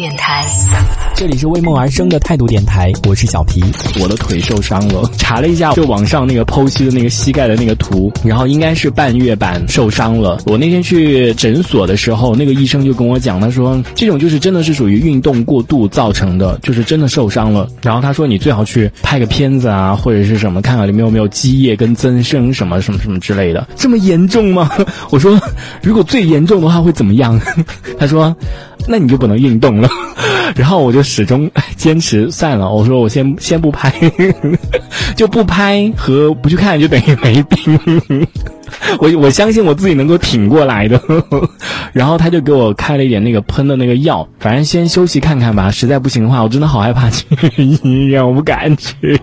电台。这里是为梦而生的态度电台，我是小皮。我的腿受伤了，查了一下，就网上那个剖析的那个膝盖的那个图，然后应该是半月板受伤了。我那天去诊所的时候，那个医生就跟我讲，他说这种就是真的是属于运动过度造成的，就是真的受伤了。然后他说你最好去拍个片子啊，或者是什么，看看里面有没有积液跟增生什么什么什么之类的。这么严重吗？我说如果最严重的话会怎么样？他说那你就不能运动了。然后我就始终坚持算了，我说我先先不拍，就不拍和不去看就等于没病。我我相信我自己能够挺过来的。然后他就给我开了一点那个喷的那个药，反正先休息看看吧。实在不行的话，我真的好害怕去医院，我不敢去。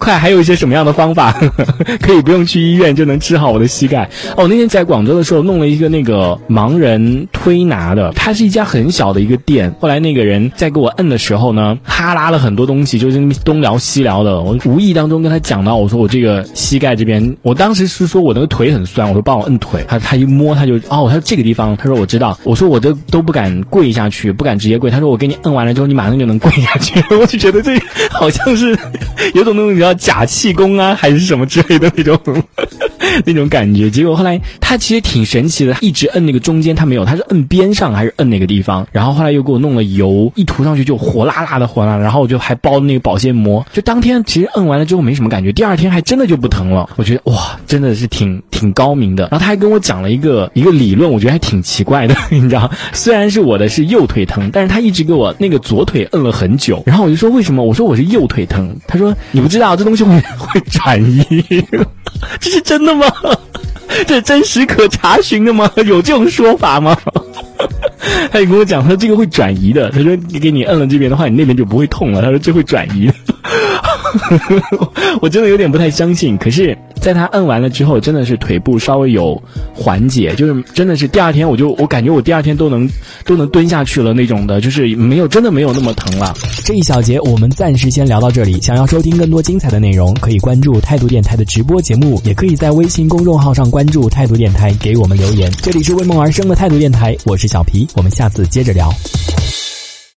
快，还有一些什么样的方法 可以不用去医院就能治好我的膝盖？哦，那天在广州的时候弄了一个那个盲人推拿的，它是一家很小的一个店。后来那个人在给我摁的时候呢，哈拉了很多东西，就是东聊西聊的。我无意当中跟他讲到，我说我这个膝盖这边，我当时是说我那个腿很酸，我说帮我摁腿。他他一摸他就哦，他说这个地方，他说我知道。我说我这都不敢跪下去，不敢直接跪。他说我给你摁完了之后，你马上就能跪下去。我就觉得这好像是有种那种假气功啊，还是什么之类的那种 那种感觉。结果后来他其实挺神奇的，一直摁那个中间，他没有，他是摁边上还是摁哪个地方？然后后来又给我弄了油，一涂上去就火辣辣的火辣，然后我就还包那个保鲜膜。就当天其实摁完了之后没什么感觉，第二天还真的就不疼了。我觉得哇，真的是挺挺高明的。然后他还跟我讲了一个一个理论，我觉得还挺奇怪的，你知道？虽然是我的是右腿疼，但是他一直给我那个左腿摁了很久。然后我就说为什么？我说我是右腿疼。他说你不知道这东西会会转移，这是真的吗？这是真实可查询的吗？有这种说法吗？他也跟我讲，他说这个会转移的。他说你给你摁了这边的话，你那边就不会痛了。他说这会转移。我真的有点不太相信。可是，在他摁完了之后，真的是腿部稍微有缓解，就是真的是第二天我就我感觉我第二天都能都能蹲下去了那种的，就是没有真的没有那么疼了。这一小节我们暂时先聊到这里。想要收听更多精彩的内容，可以关注态度电台的直播节目，也可以在微信公众号上关注态度电台，给我们留言。这里是为梦而生的态度电台，我是小皮，我们下次接着聊。